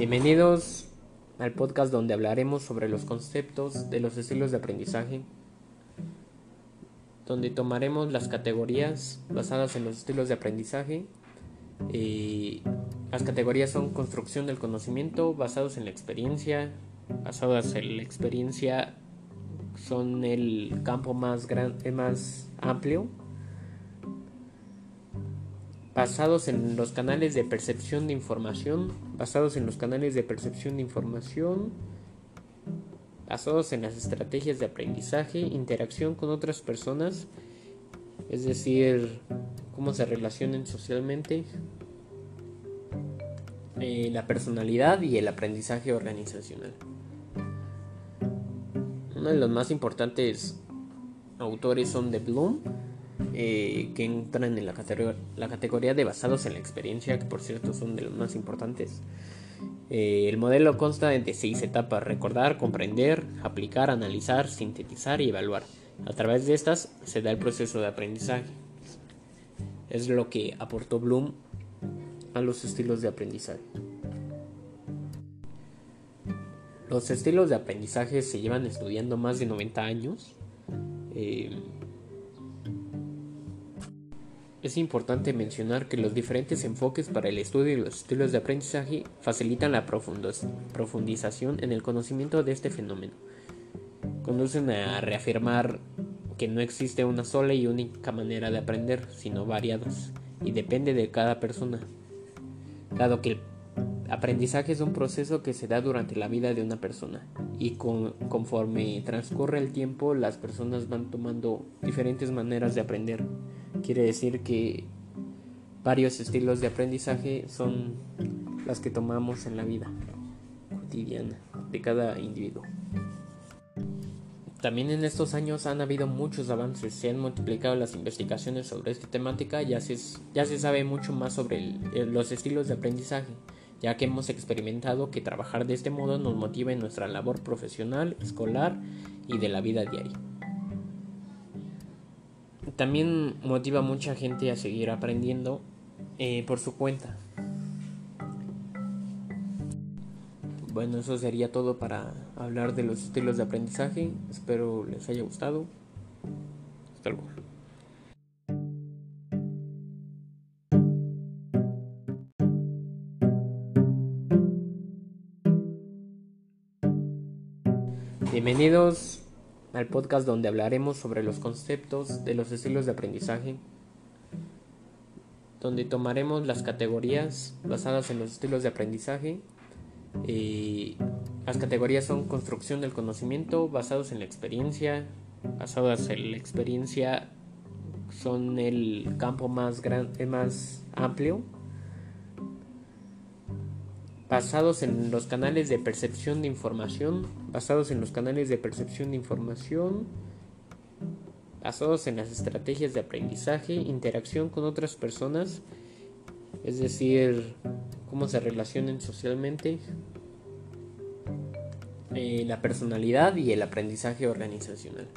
Bienvenidos al podcast donde hablaremos sobre los conceptos de los estilos de aprendizaje, donde tomaremos las categorías basadas en los estilos de aprendizaje. Y las categorías son construcción del conocimiento, basados en la experiencia, basadas en la experiencia son el campo más, grande, más amplio basados en los canales de percepción de información, basados en los canales de percepción de información, basados en las estrategias de aprendizaje, interacción con otras personas, es decir, cómo se relacionan socialmente, eh, la personalidad y el aprendizaje organizacional. Uno de los más importantes autores son de Bloom, eh, que entran en la, la, categoría de basados en la experiencia, que por cierto son de los más importantes. Eh, el modelo consta de seis etapas, recordar, comprender, aplicar, analizar, sintetizar y evaluar. A través de estas se da el proceso de aprendizaje. Es lo que aportó Bloom a los estilos de aprendizaje. Los estilos de aprendizaje se llevan estudiando más de 90 años. Eh, es importante mencionar que los diferentes enfoques para el estudio de los estilos de aprendizaje facilitan la profundización en el conocimiento de este fenómeno. Conducen a reafirmar que no existe una sola y única manera de aprender, sino variadas, y depende de cada persona. Dado que el aprendizaje es un proceso que se da durante la vida de una persona, y conforme transcurre el tiempo las personas van tomando diferentes maneras de aprender. Quiere decir que varios estilos de aprendizaje son las que tomamos en la vida cotidiana de cada individuo. También en estos años han habido muchos avances, se han multiplicado las investigaciones sobre esta temática, ya se, ya se sabe mucho más sobre los estilos de aprendizaje, ya que hemos experimentado que trabajar de este modo nos motiva en nuestra labor profesional, escolar y de la vida diaria también motiva a mucha gente a seguir aprendiendo eh, por su cuenta. Bueno, eso sería todo para hablar de los estilos de aprendizaje. Espero les haya gustado. Hasta luego. Bienvenidos al podcast donde hablaremos sobre los conceptos de los estilos de aprendizaje, donde tomaremos las categorías basadas en los estilos de aprendizaje. Y las categorías son construcción del conocimiento, basados en la experiencia, basadas en la experiencia son el campo más, grande, más amplio basados en los canales de percepción de información, basados en los canales de percepción de información, basados en las estrategias de aprendizaje, interacción con otras personas, es decir, cómo se relacionan socialmente, eh, la personalidad y el aprendizaje organizacional.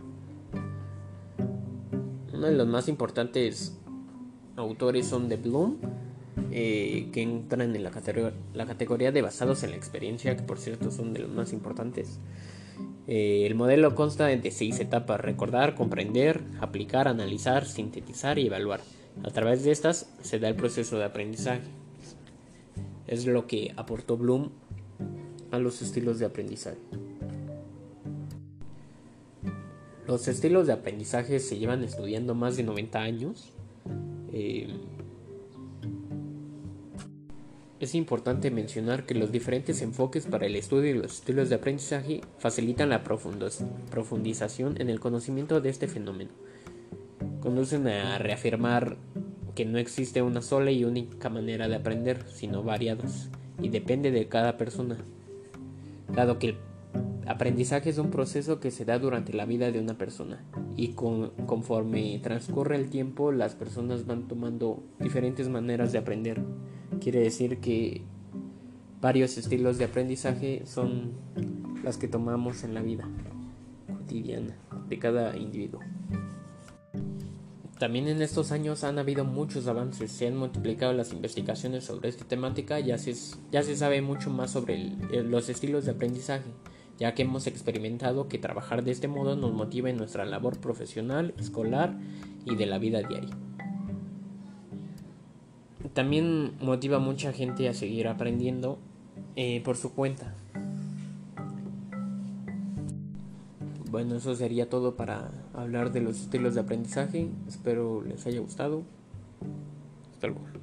Uno de los más importantes autores son de Bloom, eh, que entran en la, la, categoría de basados en la experiencia, que por cierto son de los más importantes. Eh, el modelo consta de seis etapas, recordar, comprender, aplicar, analizar, sintetizar y evaluar. A través de estas se da el proceso de aprendizaje. Es lo que aportó Bloom a los estilos de aprendizaje. Los estilos de aprendizaje se llevan estudiando más de 90 años. Eh, es importante mencionar que los diferentes enfoques para el estudio de los estilos de aprendizaje facilitan la profundización en el conocimiento de este fenómeno. Conducen a reafirmar que no existe una sola y única manera de aprender, sino variadas, y depende de cada persona. Dado que el aprendizaje es un proceso que se da durante la vida de una persona, y conforme transcurre el tiempo las personas van tomando diferentes maneras de aprender. Quiere decir que varios estilos de aprendizaje son las que tomamos en la vida cotidiana de cada individuo. También en estos años han habido muchos avances, se han multiplicado las investigaciones sobre esta temática, ya se, ya se sabe mucho más sobre los estilos de aprendizaje, ya que hemos experimentado que trabajar de este modo nos motiva en nuestra labor profesional, escolar y de la vida diaria. También motiva a mucha gente a seguir aprendiendo eh, por su cuenta. Bueno, eso sería todo para hablar de los estilos de aprendizaje. Espero les haya gustado. Hasta luego.